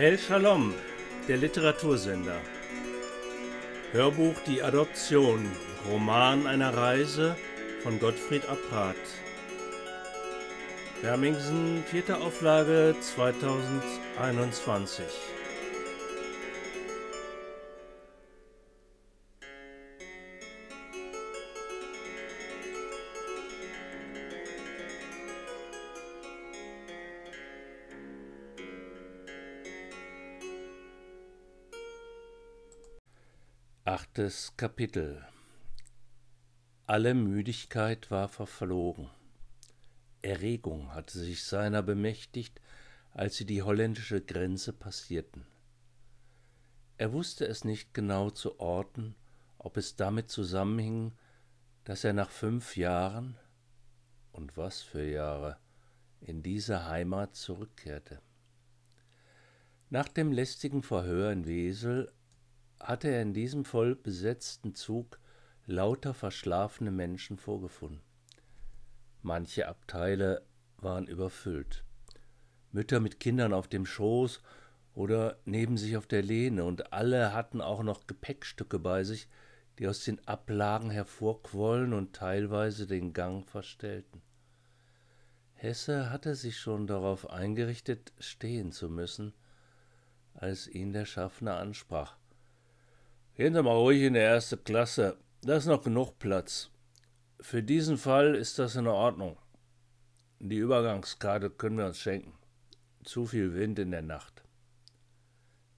El Shalom, der Literatursender. Hörbuch Die Adoption, Roman einer Reise von Gottfried Apprat. Hermingsen, vierte Auflage 2021. Achtes Kapitel Alle Müdigkeit war verflogen. Erregung hatte sich seiner bemächtigt, als sie die holländische Grenze passierten. Er wusste es nicht genau zu orten, ob es damit zusammenhing, dass er nach fünf Jahren und was für Jahre in diese Heimat zurückkehrte. Nach dem lästigen Verhör in Wesel hatte er in diesem voll besetzten Zug lauter verschlafene Menschen vorgefunden. Manche Abteile waren überfüllt. Mütter mit Kindern auf dem Schoß oder neben sich auf der Lehne, und alle hatten auch noch Gepäckstücke bei sich, die aus den Ablagen hervorquollen und teilweise den Gang verstellten. Hesse hatte sich schon darauf eingerichtet, stehen zu müssen, als ihn der Schaffner ansprach. Gehen Sie mal ruhig in die erste Klasse. Da ist noch genug Platz. Für diesen Fall ist das in Ordnung. Die Übergangskarte können wir uns schenken. Zu viel Wind in der Nacht.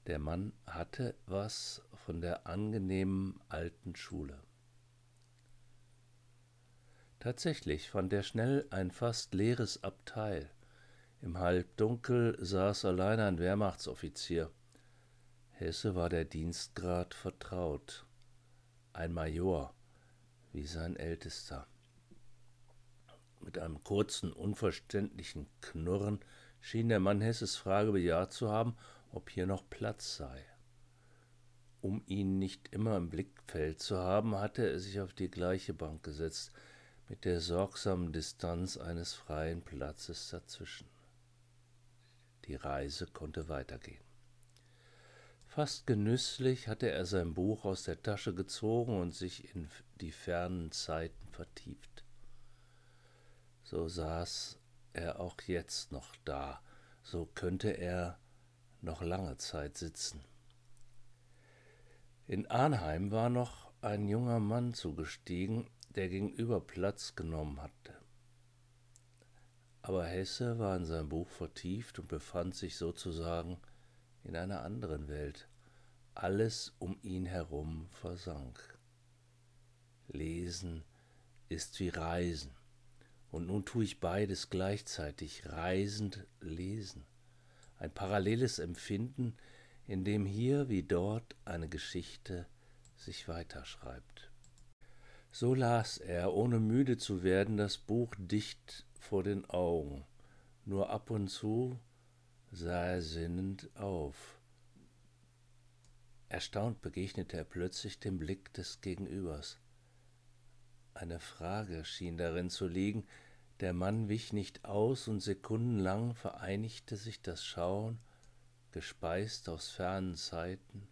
Der Mann hatte was von der angenehmen alten Schule. Tatsächlich fand er schnell ein fast leeres Abteil. Im Halbdunkel saß allein ein Wehrmachtsoffizier. Hesse war der Dienstgrad vertraut, ein Major wie sein Ältester. Mit einem kurzen, unverständlichen Knurren schien der Mann Hesses Frage bejaht zu haben, ob hier noch Platz sei. Um ihn nicht immer im Blickfeld zu haben, hatte er sich auf die gleiche Bank gesetzt, mit der sorgsamen Distanz eines freien Platzes dazwischen. Die Reise konnte weitergehen. Fast genüsslich hatte er sein Buch aus der Tasche gezogen und sich in die fernen Zeiten vertieft. So saß er auch jetzt noch da, so könnte er noch lange Zeit sitzen. In Arnheim war noch ein junger Mann zugestiegen, der gegenüber Platz genommen hatte. Aber Hesse war in sein Buch vertieft und befand sich sozusagen in einer anderen Welt. Alles um ihn herum versank. Lesen ist wie Reisen. Und nun tue ich beides gleichzeitig, reisend lesen. Ein paralleles Empfinden, in dem hier wie dort eine Geschichte sich weiterschreibt. So las er, ohne müde zu werden, das Buch dicht vor den Augen. Nur ab und zu sah er sinnend auf. Erstaunt begegnete er plötzlich dem Blick des Gegenübers. Eine Frage schien darin zu liegen, der Mann wich nicht aus, und sekundenlang vereinigte sich das Schauen, gespeist aus fernen Zeiten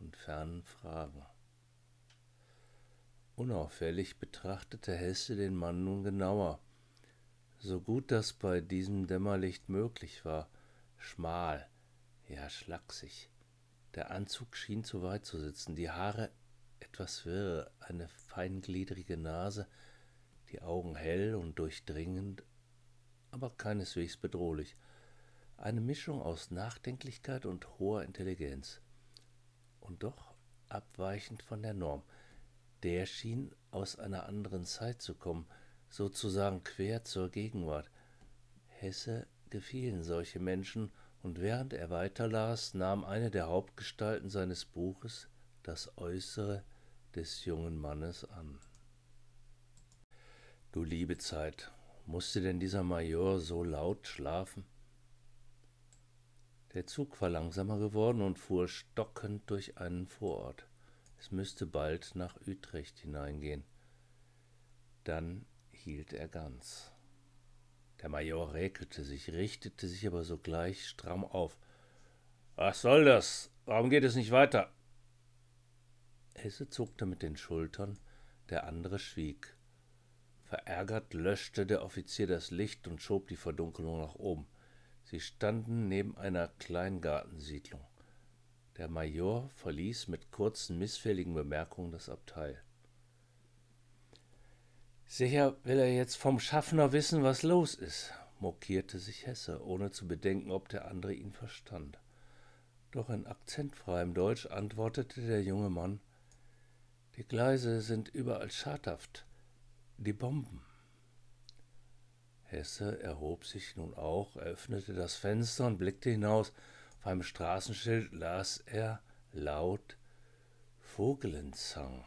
und fernen Fragen. Unauffällig betrachtete Hesse den Mann nun genauer, so gut das bei diesem Dämmerlicht möglich war, schmal, ja schlaksig. Der Anzug schien zu weit zu sitzen, die Haare etwas wirr, eine feingliedrige Nase, die Augen hell und durchdringend, aber keineswegs bedrohlich. Eine Mischung aus Nachdenklichkeit und hoher Intelligenz. Und doch abweichend von der Norm. Der schien aus einer anderen Zeit zu kommen, sozusagen quer zur Gegenwart. Hesse gefielen solche Menschen, und während er weiterlas, nahm eine der Hauptgestalten seines Buches das Äußere des jungen Mannes an. Du liebe Zeit, musste denn dieser Major so laut schlafen? Der Zug war langsamer geworden und fuhr stockend durch einen Vorort. Es müsste bald nach Utrecht hineingehen. Dann hielt er ganz. Der Major räkelte sich, richtete sich aber sogleich stramm auf. Was soll das? Warum geht es nicht weiter? Hesse zuckte mit den Schultern, der andere schwieg. Verärgert löschte der Offizier das Licht und schob die Verdunkelung nach oben. Sie standen neben einer Kleingartensiedlung. Der Major verließ mit kurzen, missfälligen Bemerkungen das Abteil. Sicher will er jetzt vom Schaffner wissen, was los ist, mokierte sich Hesse, ohne zu bedenken, ob der andere ihn verstand. Doch in akzentfreiem Deutsch antwortete der junge Mann Die Gleise sind überall schadhaft. Die Bomben. Hesse erhob sich nun auch, öffnete das Fenster und blickte hinaus. Auf einem Straßenschild las er laut Vogelenzang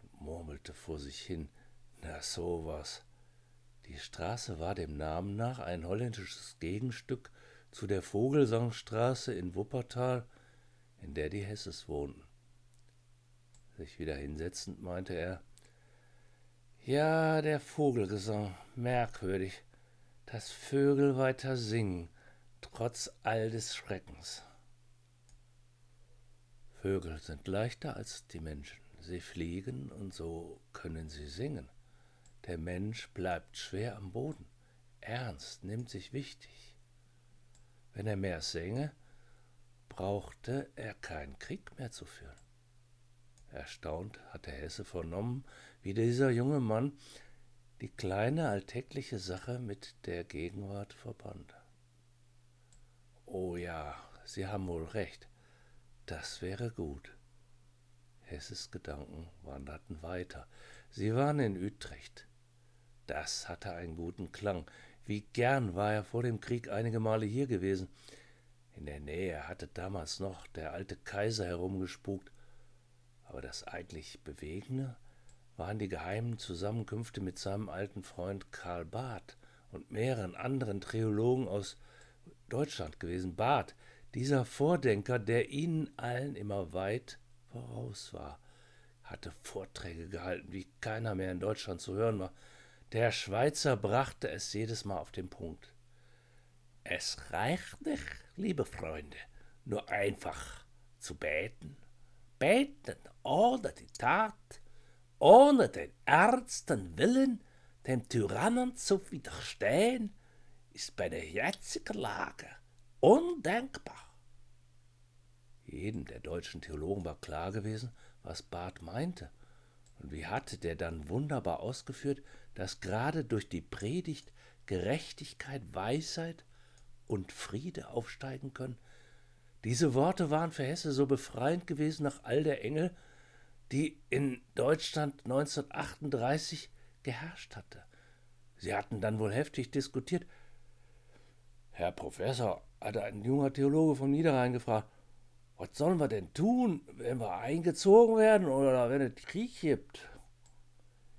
und murmelte vor sich hin. Na sowas. Die Straße war dem Namen nach ein holländisches Gegenstück zu der Vogelsangstraße in Wuppertal, in der die Hesses wohnten. Sich wieder hinsetzend meinte er, ja, der Vogelgesang, merkwürdig, dass Vögel weiter singen, trotz all des Schreckens. Vögel sind leichter als die Menschen, sie fliegen und so können sie singen. Der Mensch bleibt schwer am Boden, ernst, nimmt sich wichtig. Wenn er mehr sänge, brauchte er keinen Krieg mehr zu führen. Erstaunt hatte Hesse vernommen, wie dieser junge Mann die kleine alltägliche Sache mit der Gegenwart verband. Oh ja, Sie haben wohl recht, das wäre gut. Hesses Gedanken wanderten weiter. Sie waren in Utrecht. Das hatte einen guten Klang. Wie gern war er vor dem Krieg einige Male hier gewesen. In der Nähe hatte damals noch der alte Kaiser herumgespukt. Aber das eigentlich Bewegende waren die geheimen Zusammenkünfte mit seinem alten Freund Karl Barth und mehreren anderen Theologen aus Deutschland gewesen. Barth, dieser Vordenker, der ihnen allen immer weit voraus war, hatte Vorträge gehalten, wie keiner mehr in Deutschland zu hören war. Der Schweizer brachte es jedes Mal auf den Punkt. Es reicht nicht, liebe Freunde, nur einfach zu beten. Beten ohne die Tat, ohne den ernsten Willen, dem Tyrannen zu widerstehen, ist bei der jetzigen Lage undenkbar. Jedem der deutschen Theologen war klar gewesen, was Barth meinte. Und wie hatte der dann wunderbar ausgeführt, dass gerade durch die Predigt Gerechtigkeit, Weisheit und Friede aufsteigen können. Diese Worte waren für Hesse so befreiend gewesen nach all der Engel, die in Deutschland 1938 geherrscht hatte. Sie hatten dann wohl heftig diskutiert. Herr Professor, hatte ein junger Theologe vom Niederrhein gefragt, was sollen wir denn tun, wenn wir eingezogen werden oder wenn es Krieg gibt?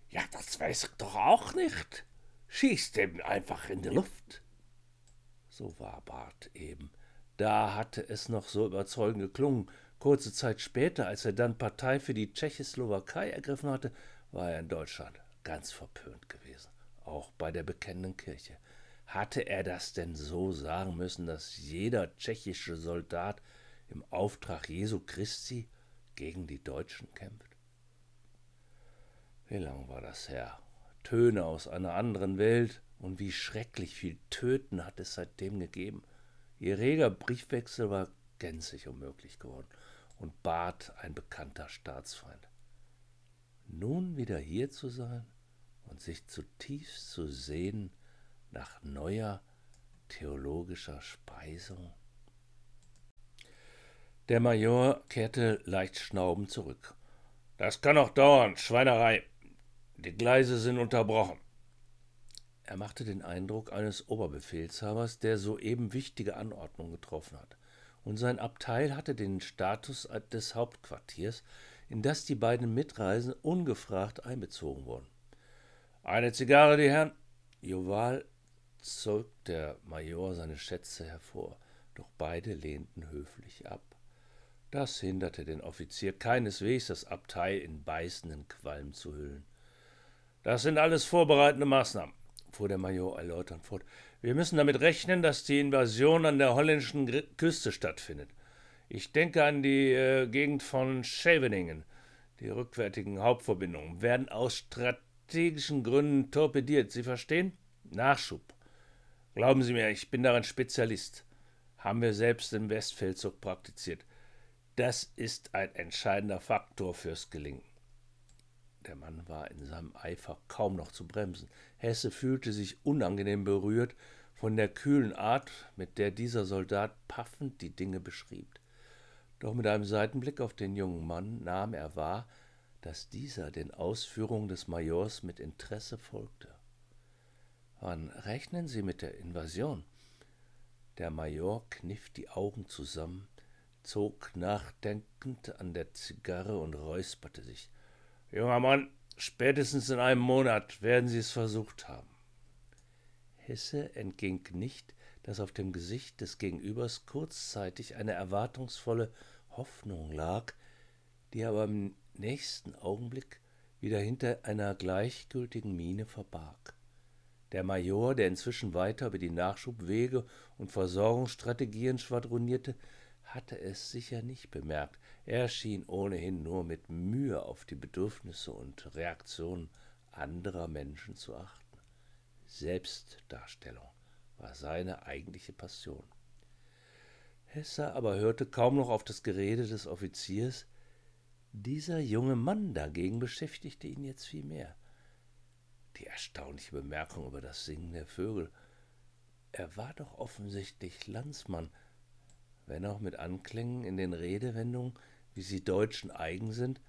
Ja, das weiß ich doch auch nicht. Schießt eben einfach in die Luft. So war Bart eben. Da hatte es noch so überzeugend geklungen. Kurze Zeit später, als er dann Partei für die Tschechoslowakei ergriffen hatte, war er in Deutschland ganz verpönt gewesen, auch bei der bekennenden Kirche. Hatte er das denn so sagen müssen, dass jeder tschechische Soldat im Auftrag Jesu Christi gegen die Deutschen kämpft? Wie lang war das her? Töne aus einer anderen Welt, und wie schrecklich viel Töten hat es seitdem gegeben. Ihr reger Briefwechsel war gänzlich unmöglich geworden und bat ein bekannter Staatsfeind. Nun wieder hier zu sein und sich zutiefst zu sehen nach neuer theologischer Speisung. Der Major kehrte leicht schnaubend zurück. Das kann noch dauern, Schweinerei. Die Gleise sind unterbrochen. Er machte den Eindruck eines Oberbefehlshabers, der soeben wichtige Anordnungen getroffen hat, und sein Abteil hatte den Status des Hauptquartiers, in das die beiden Mitreisenden ungefragt einbezogen wurden. Eine Zigarre, die Herren. Joval zog der Major seine Schätze hervor, doch beide lehnten höflich ab. Das hinderte den Offizier keineswegs, das Abteil in beißenden Qualm zu hüllen. Das sind alles vorbereitende Maßnahmen, fuhr der Major erläuternd fort. Wir müssen damit rechnen, dass die Invasion an der holländischen Küste stattfindet. Ich denke an die äh, Gegend von Scheveningen. Die rückwärtigen Hauptverbindungen werden aus strategischen Gründen torpediert. Sie verstehen? Nachschub. Glauben Sie mir, ich bin darin Spezialist. Haben wir selbst im Westfeldzug praktiziert. Das ist ein entscheidender Faktor fürs Gelingen. Der Mann war in seinem Eifer kaum noch zu bremsen. Hesse fühlte sich unangenehm berührt von der kühlen Art, mit der dieser Soldat paffend die Dinge beschrieb. Doch mit einem Seitenblick auf den jungen Mann nahm er wahr, dass dieser den Ausführungen des Majors mit Interesse folgte. Wann rechnen Sie mit der Invasion? Der Major kniff die Augen zusammen, zog nachdenkend an der Zigarre und räusperte sich. Junger Mann, spätestens in einem Monat werden Sie es versucht haben. Hesse entging nicht, dass auf dem Gesicht des Gegenübers kurzzeitig eine erwartungsvolle Hoffnung lag, die aber im nächsten Augenblick wieder hinter einer gleichgültigen Miene verbarg. Der Major, der inzwischen weiter über die Nachschubwege und Versorgungsstrategien schwadronierte, hatte es sicher nicht bemerkt. Er schien ohnehin nur mit Mühe auf die Bedürfnisse und Reaktionen anderer Menschen zu achten. Selbstdarstellung war seine eigentliche Passion. Hesse aber hörte kaum noch auf das Gerede des Offiziers. Dieser junge Mann dagegen beschäftigte ihn jetzt viel mehr. Die erstaunliche Bemerkung über das Singen der Vögel. Er war doch offensichtlich Landsmann, wenn auch mit Anklängen in den Redewendungen, wie sie Deutschen eigen sind,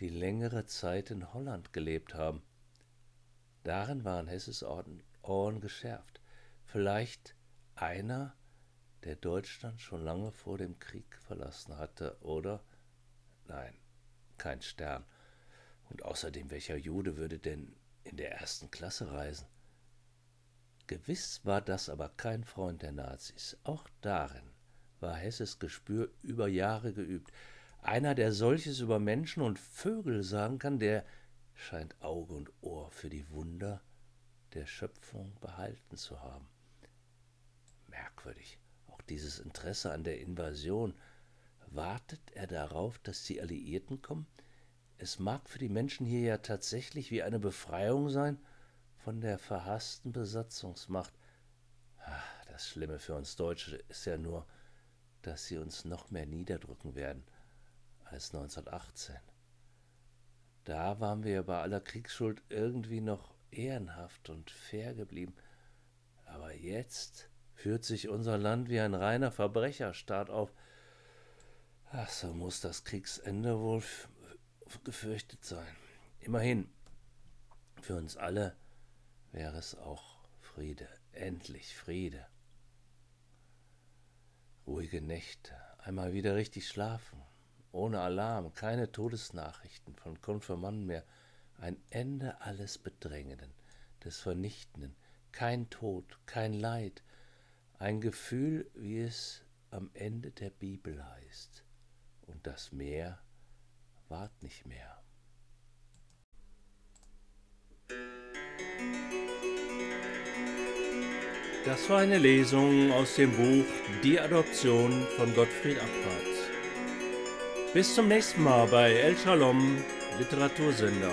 die längere Zeit in Holland gelebt haben. Darin waren Hesses Ohren geschärft. Vielleicht einer, der Deutschland schon lange vor dem Krieg verlassen hatte, oder? Nein, kein Stern. Und außerdem, welcher Jude würde denn in der ersten Klasse reisen? Gewiss war das aber kein Freund der Nazis. Auch darin war Hesses Gespür über Jahre geübt. Einer, der solches über Menschen und Vögel sagen kann, der scheint Auge und Ohr für die Wunder der Schöpfung behalten zu haben. Merkwürdig, auch dieses Interesse an der Invasion. Wartet er darauf, dass die Alliierten kommen? Es mag für die Menschen hier ja tatsächlich wie eine Befreiung sein von der verhassten Besatzungsmacht. Ah, das Schlimme für uns Deutsche ist ja nur, dass sie uns noch mehr niederdrücken werden als 1918. Da waren wir bei aller Kriegsschuld irgendwie noch ehrenhaft und fair geblieben. Aber jetzt führt sich unser Land wie ein reiner Verbrecherstaat auf. Ach, so muss das Kriegsende wohl gefürchtet sein. Immerhin, für uns alle wäre es auch Friede, endlich Friede ruhige Nächte, einmal wieder richtig schlafen, ohne Alarm, keine Todesnachrichten von Konfirmanden mehr, ein Ende alles Bedrängenden, des Vernichtenden, kein Tod, kein Leid, ein Gefühl, wie es am Ende der Bibel heißt, und das Meer ward nicht mehr. Das war eine Lesung aus dem Buch Die Adoption von Gottfried Abwart. Bis zum nächsten Mal bei El Shalom Literatursender.